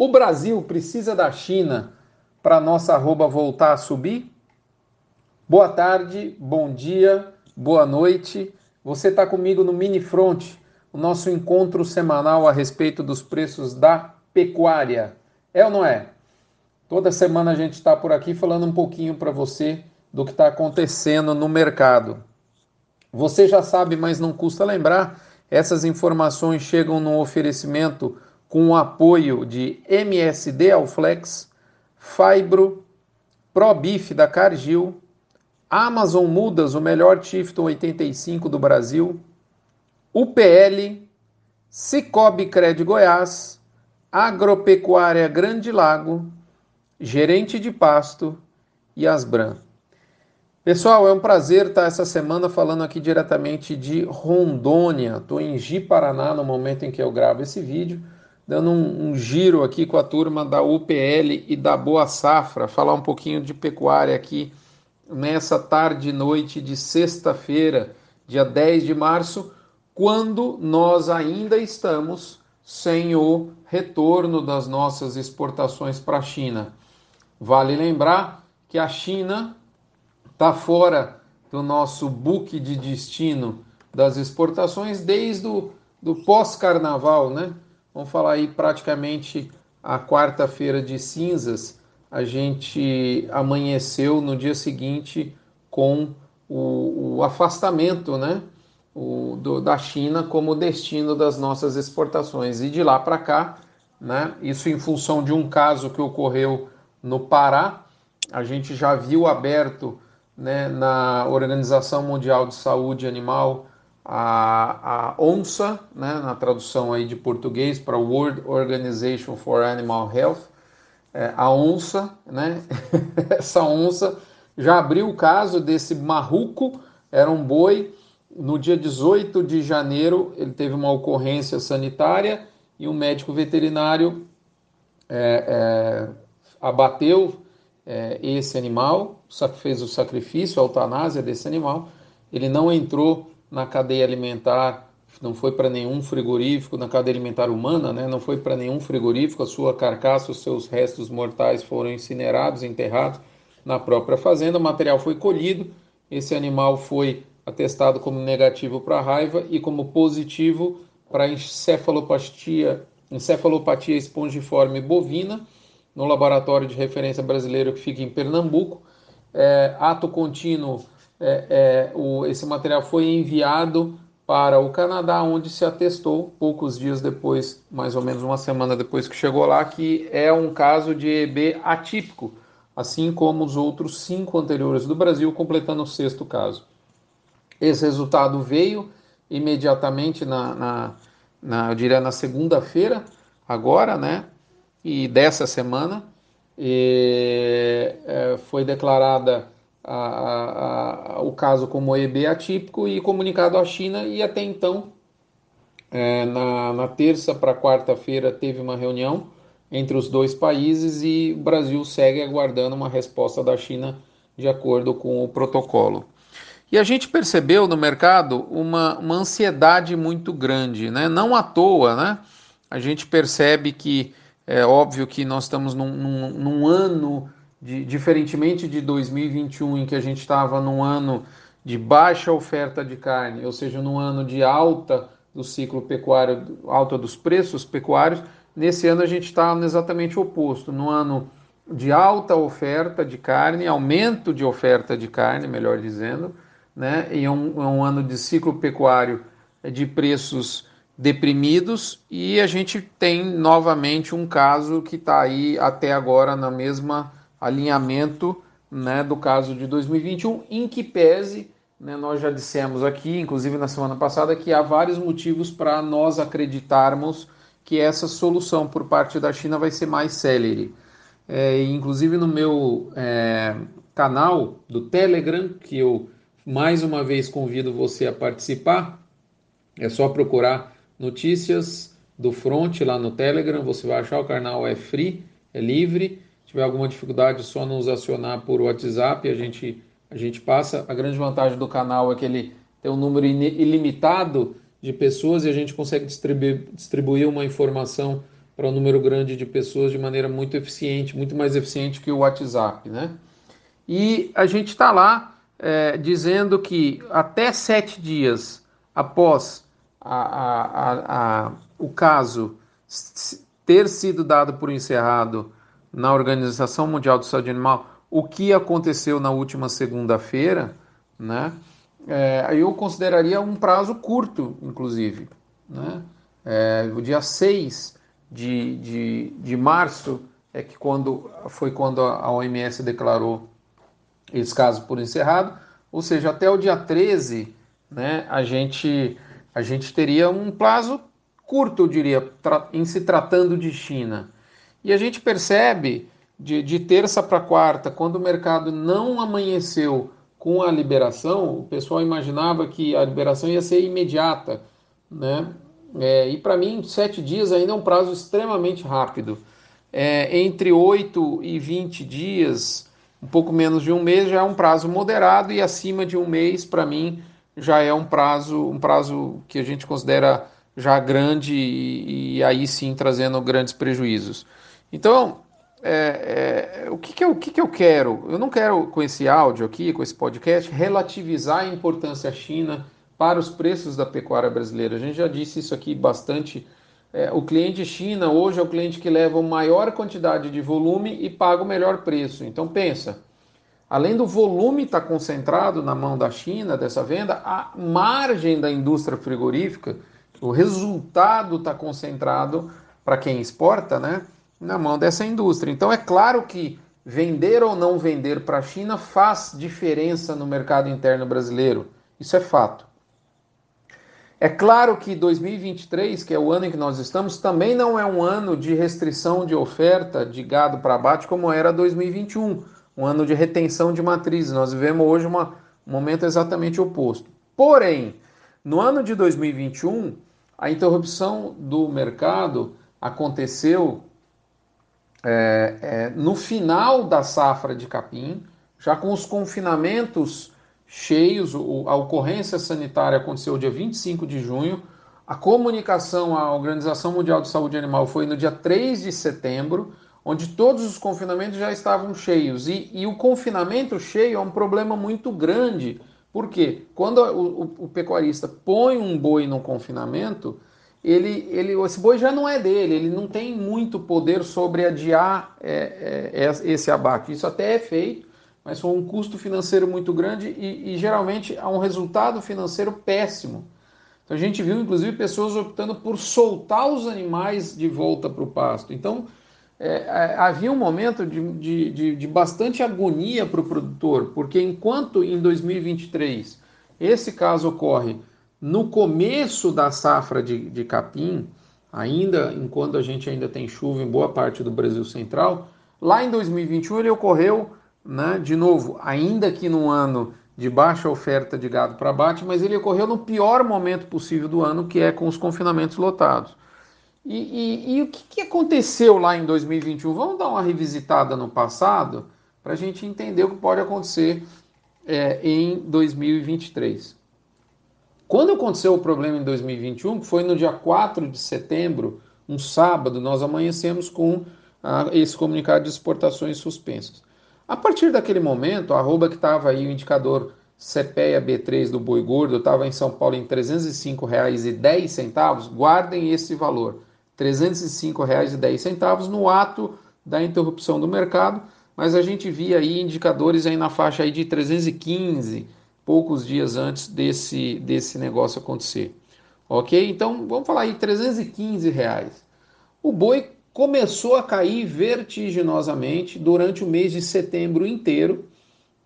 O Brasil precisa da China para nossa arroba voltar a subir? Boa tarde, bom dia, boa noite. Você está comigo no Mini Front, o nosso encontro semanal a respeito dos preços da pecuária. É ou não é? Toda semana a gente está por aqui falando um pouquinho para você do que está acontecendo no mercado. Você já sabe, mas não custa lembrar, essas informações chegam no oferecimento com o apoio de MSD Alflex, Fibro, ProBif da Cargill, Amazon Mudas, o melhor Tifton 85 do Brasil, UPL, Cicobi Cred Goiás, Agropecuária Grande Lago, Gerente de Pasto e Asbran. Pessoal, é um prazer estar essa semana falando aqui diretamente de Rondônia. Estou em Ji, Paraná, no momento em que eu gravo esse vídeo dando um, um, giro aqui com a turma da UPL e da Boa Safra, falar um pouquinho de pecuária aqui nessa tarde e noite de sexta-feira, dia 10 de março, quando nós ainda estamos sem o retorno das nossas exportações para a China. Vale lembrar que a China está fora do nosso book de destino das exportações desde o do pós-carnaval, né? Vamos falar aí praticamente a quarta-feira de cinzas, a gente amanheceu no dia seguinte com o, o afastamento né, o, do, da China como destino das nossas exportações. E de lá para cá, né, isso em função de um caso que ocorreu no Pará, a gente já viu aberto né, na Organização Mundial de Saúde Animal a, a ONSA, né, na tradução aí de português para World Organization for Animal Health, é, a ONSA, né, essa ONSA já abriu o caso desse marruco, era um boi, no dia 18 de janeiro ele teve uma ocorrência sanitária e um médico veterinário é, é, abateu é, esse animal, fez o sacrifício, a eutanásia desse animal, ele não entrou na cadeia alimentar, não foi para nenhum frigorífico, na cadeia alimentar humana, né? não foi para nenhum frigorífico, a sua carcaça, os seus restos mortais foram incinerados, enterrados na própria fazenda, o material foi colhido, esse animal foi atestado como negativo para raiva e como positivo para encefalopatia, encefalopatia espongiforme bovina, no laboratório de referência brasileiro que fica em Pernambuco. É, ato contínuo é, é, o, esse material foi enviado para o Canadá, onde se atestou, poucos dias depois, mais ou menos uma semana depois que chegou lá, que é um caso de EB atípico, assim como os outros cinco anteriores do Brasil, completando o sexto caso. Esse resultado veio imediatamente na, na, na eu diria, na segunda-feira, agora, né? E dessa semana, e, é, foi declarada a, a, o caso como EB atípico e comunicado à China, e até então, é, na, na terça para quarta-feira, teve uma reunião entre os dois países e o Brasil segue aguardando uma resposta da China de acordo com o protocolo. E a gente percebeu no mercado uma, uma ansiedade muito grande, né? não à toa, né? A gente percebe que é óbvio que nós estamos num, num, num ano de, diferentemente de 2021, em que a gente estava num ano de baixa oferta de carne, ou seja, num ano de alta do ciclo pecuário, alta dos preços pecuários, nesse ano a gente está exatamente oposto, no ano de alta oferta de carne, aumento de oferta de carne, melhor dizendo, né? e um, um ano de ciclo pecuário de preços deprimidos, e a gente tem novamente um caso que está aí até agora na mesma alinhamento né, do caso de 2021, em que pese, né, nós já dissemos aqui, inclusive na semana passada, que há vários motivos para nós acreditarmos que essa solução por parte da China vai ser mais célere. É, inclusive no meu é, canal do Telegram, que eu mais uma vez convido você a participar, é só procurar notícias do Front lá no Telegram, você vai achar o canal é free, é livre tiver alguma dificuldade, é só nos acionar por WhatsApp, a gente, a gente passa. A grande vantagem do canal é que ele tem um número ilimitado de pessoas e a gente consegue distribuir, distribuir uma informação para um número grande de pessoas de maneira muito eficiente, muito mais eficiente que o WhatsApp, né? E a gente está lá é, dizendo que até sete dias após a, a, a, o caso ter sido dado por encerrado na Organização Mundial de Saúde Animal, o que aconteceu na última segunda-feira, né? É, eu consideraria um prazo curto, inclusive. Né? É, o dia 6 de, de, de março é que quando, foi quando a OMS declarou esse caso por encerrado, ou seja, até o dia 13, né, a, gente, a gente teria um prazo curto, eu diria, em se tratando de China. E a gente percebe de, de terça para quarta, quando o mercado não amanheceu com a liberação, o pessoal imaginava que a liberação ia ser imediata, né? É, e para mim, sete dias ainda é um prazo extremamente rápido. É, entre 8 e 20 dias, um pouco menos de um mês, já é um prazo moderado, e acima de um mês, para mim, já é um prazo, um prazo que a gente considera já grande e, e aí sim trazendo grandes prejuízos. Então, é, é, o, que, que, eu, o que, que eu quero? Eu não quero, com esse áudio aqui, com esse podcast, relativizar a importância China para os preços da pecuária brasileira. A gente já disse isso aqui bastante. É, o cliente China hoje é o cliente que leva a maior quantidade de volume e paga o melhor preço. Então pensa, além do volume estar tá concentrado na mão da China dessa venda, a margem da indústria frigorífica, o resultado está concentrado para quem exporta, né? Na mão dessa indústria. Então é claro que vender ou não vender para a China faz diferença no mercado interno brasileiro. Isso é fato. É claro que 2023, que é o ano em que nós estamos, também não é um ano de restrição de oferta de gado para abate como era 2021, um ano de retenção de matrizes. Nós vivemos hoje uma, um momento exatamente oposto. Porém, no ano de 2021, a interrupção do mercado aconteceu é, é, no final da safra de capim, já com os confinamentos cheios, a ocorrência sanitária aconteceu dia 25 de junho, a comunicação à Organização Mundial de Saúde Animal foi no dia 3 de setembro, onde todos os confinamentos já estavam cheios. E, e o confinamento cheio é um problema muito grande, porque quando o, o, o pecuarista põe um boi no confinamento, ele, ele, esse boi já não é dele, ele não tem muito poder sobre adiar é, é, esse abate. Isso até é feito, mas foi um custo financeiro muito grande e, e geralmente há um resultado financeiro péssimo. Então a gente viu inclusive pessoas optando por soltar os animais de volta para o pasto. Então é, é, havia um momento de, de, de, de bastante agonia para o produtor, porque enquanto em 2023 esse caso ocorre no começo da safra de, de capim, ainda enquanto a gente ainda tem chuva em boa parte do Brasil Central, lá em 2021 ele ocorreu, né, de novo, ainda que num ano de baixa oferta de gado para abate, mas ele ocorreu no pior momento possível do ano, que é com os confinamentos lotados. E, e, e o que, que aconteceu lá em 2021? Vamos dar uma revisitada no passado para a gente entender o que pode acontecer é, em 2023. Quando aconteceu o problema em 2021, que foi no dia 4 de setembro, um sábado, nós amanhecemos com ah, esse comunicado de exportações suspensas. A partir daquele momento, a arroba que estava aí o indicador CPEA B3 do boi gordo estava em São Paulo em R$ 305,10, guardem esse valor, R$ 305,10 no ato da interrupção do mercado, mas a gente via aí indicadores aí na faixa aí de 315, poucos dias antes desse, desse negócio acontecer. Ok? Então vamos falar aí, 315 reais. O boi começou a cair vertiginosamente durante o mês de setembro inteiro.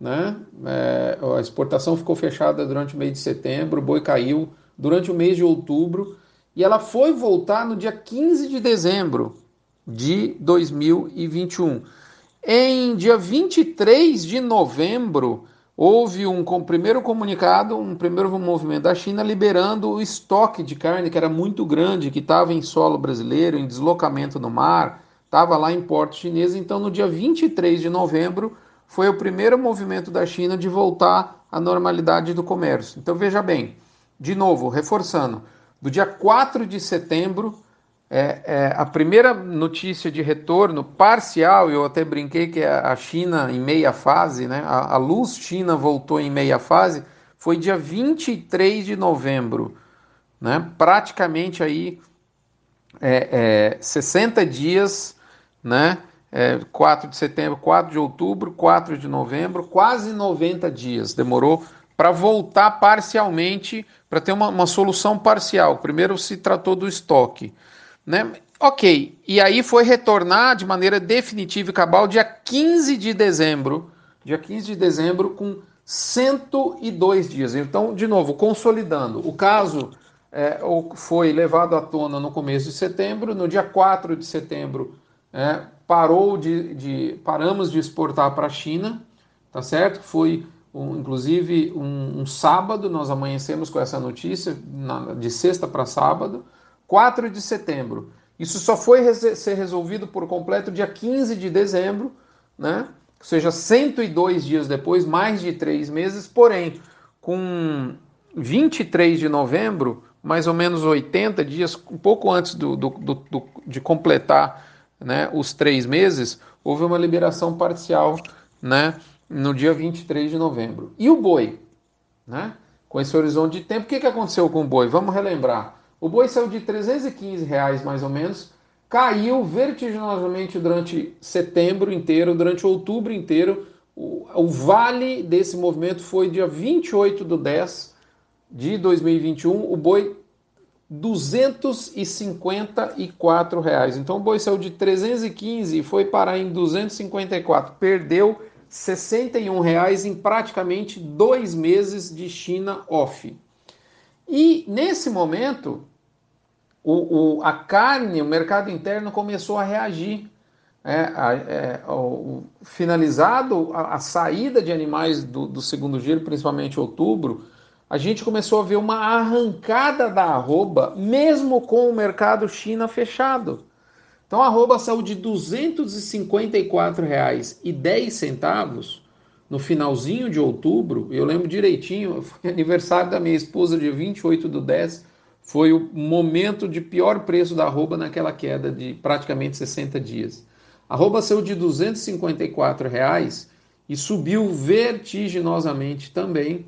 Né? É, a exportação ficou fechada durante o mês de setembro, o boi caiu durante o mês de outubro e ela foi voltar no dia 15 de dezembro de 2021. Em dia 23 de novembro, houve um, primeiro comunicado, um primeiro movimento da China liberando o estoque de carne que era muito grande, que estava em solo brasileiro, em deslocamento no mar, estava lá em porto chinês. Então, no dia 23 de novembro, foi o primeiro movimento da China de voltar à normalidade do comércio. Então, veja bem, de novo, reforçando, do dia 4 de setembro é, é, a primeira notícia de retorno parcial, eu até brinquei que a China em meia fase, né? A, a luz China voltou em meia fase, foi dia 23 de novembro, né? Praticamente aí é, é, 60 dias, né? É, 4 de setembro, 4 de outubro, 4 de novembro, quase 90 dias demorou para voltar parcialmente, para ter uma, uma, solução parcial. Primeiro se tratou do estoque. Né? Ok, e aí foi retornar de maneira definitiva e cabal dia 15 de dezembro, dia 15 de dezembro com 102 dias. Então, de novo, consolidando, o caso é, foi levado à tona no começo de setembro, no dia 4 de setembro é, parou de, de, paramos de exportar para a China, tá certo? Foi um, inclusive um, um, sábado, nós amanhecemos com essa notícia, na, de sexta para sábado, 4 de setembro. Isso só foi ser resolvido por completo dia 15 de dezembro, né? ou seja, 102 dias depois, mais de três meses, porém, com 23 de novembro, mais ou menos 80 dias, um pouco antes do, do, do, de completar né, os três meses, houve uma liberação parcial né, no dia 23 de novembro. E o boi? Né? Com esse horizonte de tempo, o que, que aconteceu com o boi? Vamos relembrar. O boi saiu de 315 reais mais ou menos, caiu vertiginosamente durante setembro inteiro, durante outubro inteiro. O, o vale desse movimento foi dia 28 do 10 de 2021, o boi 254 reais. Então o boi saiu de 315 e foi parar em 254. Perdeu 61 reais em praticamente dois meses de China off. E nesse momento, o, o, a carne, o mercado interno começou a reagir. É, é, o, finalizado a, a, saída de animais do, do segundo giro, principalmente outubro, a gente começou a ver uma arrancada da arroba, mesmo com o mercado China fechado. Então a arroba saiu de R$ 254,10 no finalzinho de outubro. Eu lembro direitinho, foi aniversário da minha esposa, dia 28 do 10. Foi o momento de pior preço da arroba naquela queda de praticamente 60 dias. A arroba saiu de 254 reais e subiu vertiginosamente também.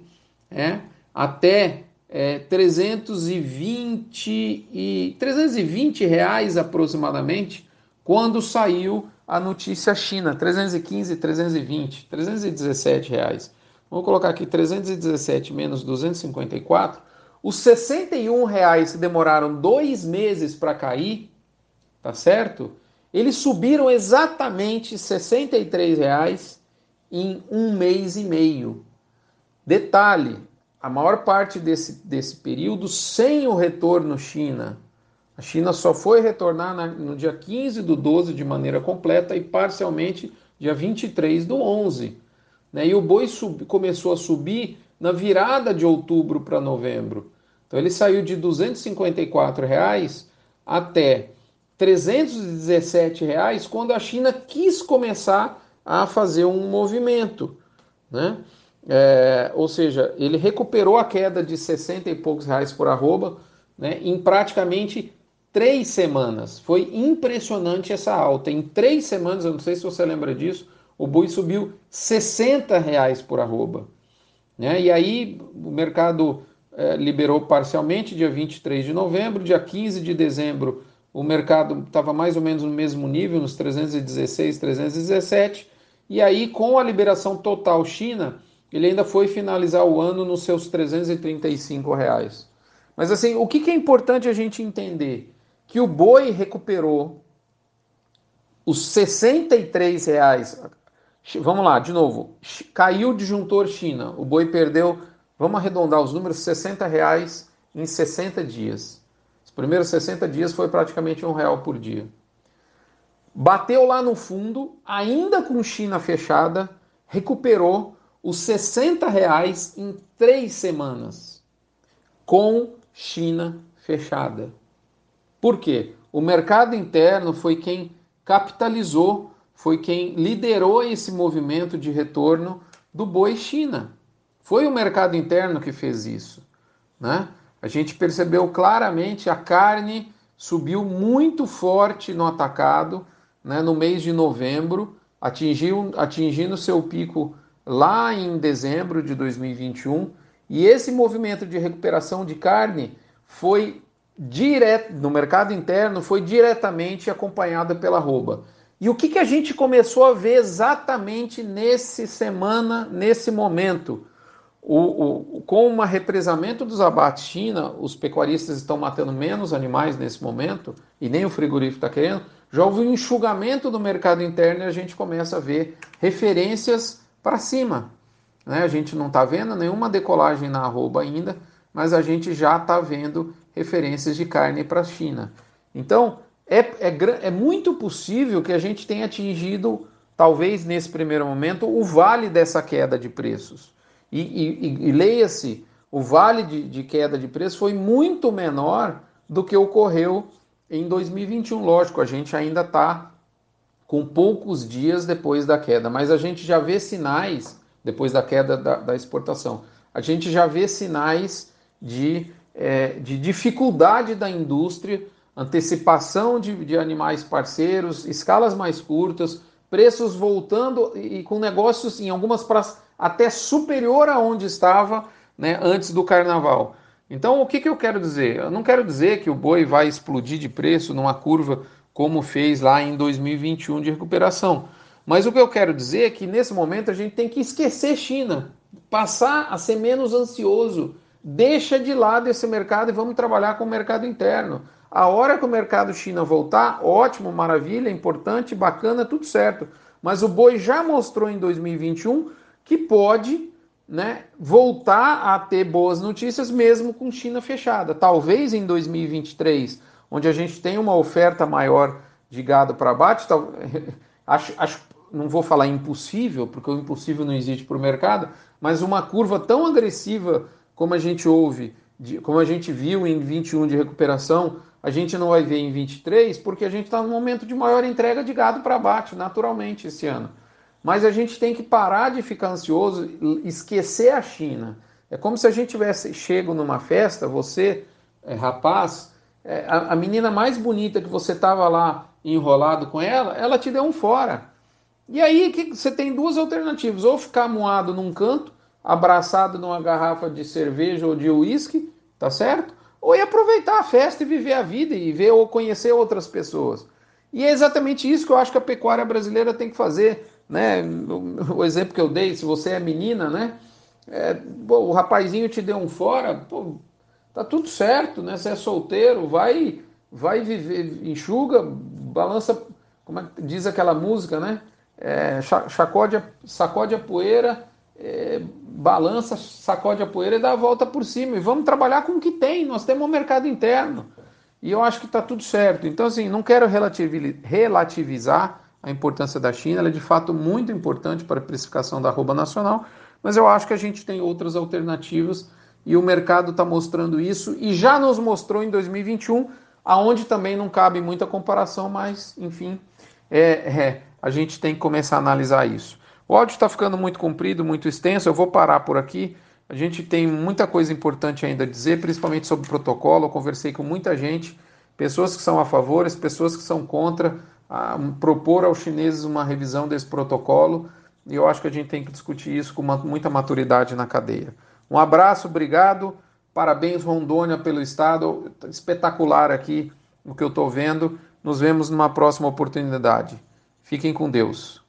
É, até é, 320 e 320 reais aproximadamente quando saiu a notícia China, 315, 320, 317 reais. Vamos colocar aqui 317 menos 254. Os 61 reais que demoraram dois meses para cair, tá certo? Eles subiram exatamente 63 reais em um mês e meio. Detalhe, a maior parte desse, desse período sem o retorno China. A China só foi retornar na, no dia 15 do 12 de maneira completa e parcialmente dia 23 do 11. Né? E o boi sub, começou a subir na virada de outubro para novembro. Então ele saiu de 254 reais até 317 reais quando a China quis começar a fazer um movimento. Né? É, ou seja, ele recuperou a queda de 60 e poucos reais por arroba né, em praticamente três semanas. Foi impressionante essa alta. Em três semanas, eu não sei se você lembra disso, o boi subiu 60 reais por arroba. Né? E aí o mercado é, liberou parcialmente dia 23 de novembro, dia 15 de dezembro o mercado estava mais ou menos no mesmo nível, nos 316, 317, e aí com a liberação total China, ele ainda foi finalizar o ano nos seus 335 reais. Mas assim, o que, que é importante a gente entender? Que o boi recuperou os 63 reais. Vamos lá, de novo. Caiu o disjuntor China. O boi perdeu, vamos arredondar os números, 60 reais em 60 dias. Os primeiros 60 dias foi praticamente um real por dia. Bateu lá no fundo, ainda com China fechada, recuperou os 60 reais em três semanas, com China fechada. Por quê? O mercado interno foi quem capitalizou, foi quem liderou esse movimento de retorno do boi China. Foi o mercado interno que fez isso. Né? A gente percebeu claramente a carne subiu muito forte no atacado né, no mês de novembro, atingiu, atingindo seu pico lá em dezembro de 2021. E esse movimento de recuperação de carne foi direto no mercado interno, foi diretamente acompanhado pela arroba. E o que, que a gente começou a ver exatamente nesse semana, nesse momento? O, o, com o represamento dos abates China, os pecuaristas estão matando menos animais nesse momento, e nem o frigorífico está querendo, já houve um enxugamento do mercado interno e a gente começa a ver referências para cima. Né? A gente não está vendo nenhuma decolagem na arroba ainda, mas a gente já está vendo referências de carne para a China. Então, é, é, é muito possível que a gente tenha atingido, talvez nesse primeiro momento, o vale dessa queda de preços. E, e, e leia-se, o vale de, de queda de preços foi muito menor do que ocorreu em 2021. Lógico, a gente ainda está com poucos dias depois da queda, mas a gente já vê sinais, depois da queda da, da exportação, a gente já vê sinais de, é, de dificuldade da indústria antecipação de, de animais parceiros, escalas mais curtas, preços voltando e, e com negócios em algumas praças até superior a onde estava né, antes do carnaval. Então, o que, que eu quero dizer? Eu não quero dizer que o boi vai explodir de preço numa curva como fez lá em 2021 de recuperação. Mas o que eu quero dizer é que nesse momento a gente tem que esquecer China, passar a ser menos ansioso, deixa de lado esse mercado e vamos trabalhar com o mercado interno. A hora que o mercado China voltar, ótimo, maravilha, importante, bacana, tudo certo. Mas o boi já mostrou em 2021 que pode né, voltar a ter boas notícias mesmo com China fechada. Talvez em 2023, onde a gente tem uma oferta maior de gado para abate, tal, acho, acho, não vou falar impossível, porque o impossível não existe para o mercado, mas uma curva tão agressiva como a gente ouve, de, como a gente viu em 21 de recuperação, a gente não vai ver em 23, porque a gente está no momento de maior entrega de gado para abate, naturalmente, esse ano. Mas a gente tem que parar de ficar ansioso, esquecer a China. É como se a gente tivesse chego numa festa, você, é, rapaz, é, a, a, menina mais bonita que você estava lá enrolado com ela, ela te deu um fora. E aí que, você tem duas alternativas: ou ficar moado num canto, abraçado numa garrafa de cerveja ou de uísque, tá certo? ou ia aproveitar a festa e viver a vida e ver ou conhecer outras pessoas. E é exatamente isso que eu acho que a pecuária brasileira tem que fazer. Né? O, exemplo que eu dei, se você é menina, né? É, pô, o rapazinho te deu um fora, pô, tá tudo certo, né? Você é solteiro, vai, vai viver, enxuga, balança, como é, diz aquela música, né? É, sacode, sacode a poeira, é, balança, sacode a poeira e dá a volta por cima. E vamos trabalhar com o que tem. Nós temos um mercado interno. E eu acho que está tudo certo. Então, assim, não quero relativizar a importância da China. Ela é de fato muito importante para a precificação da arroba nacional. Mas eu acho que a gente tem outras alternativas e o mercado está mostrando isso e já nos mostrou em 2021, aonde também não cabe muita comparação, mas enfim, é, é, a gente tem que começar a analisar isso. O áudio está ficando muito comprido, muito extenso, eu vou parar por aqui. A gente tem muita coisa importante ainda a dizer, principalmente sobre o protocolo. Eu conversei com muita gente, pessoas que são a favor, pessoas que são contra, a propor aos chineses uma revisão desse protocolo. E eu acho que a gente tem que discutir isso com uma, muita maturidade na cadeia. Um abraço, obrigado. Parabéns, Rondônia, pelo estado. Espetacular aqui o que eu estou vendo. Nos vemos numa próxima oportunidade. Fiquem com Deus.